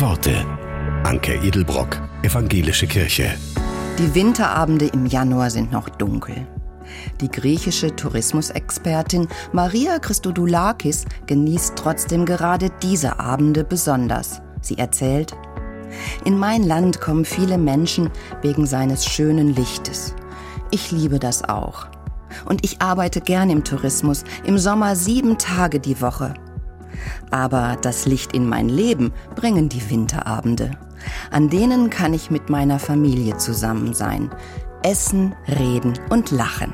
Worte. Anke Edelbrock, Evangelische Kirche. Die Winterabende im Januar sind noch dunkel. Die griechische Tourismusexpertin Maria Christodoulakis genießt trotzdem gerade diese Abende besonders. Sie erzählt, in mein Land kommen viele Menschen wegen seines schönen Lichtes. Ich liebe das auch. Und ich arbeite gern im Tourismus, im Sommer sieben Tage die Woche. Aber das Licht in mein Leben bringen die Winterabende. An denen kann ich mit meiner Familie zusammen sein. Essen, reden und lachen.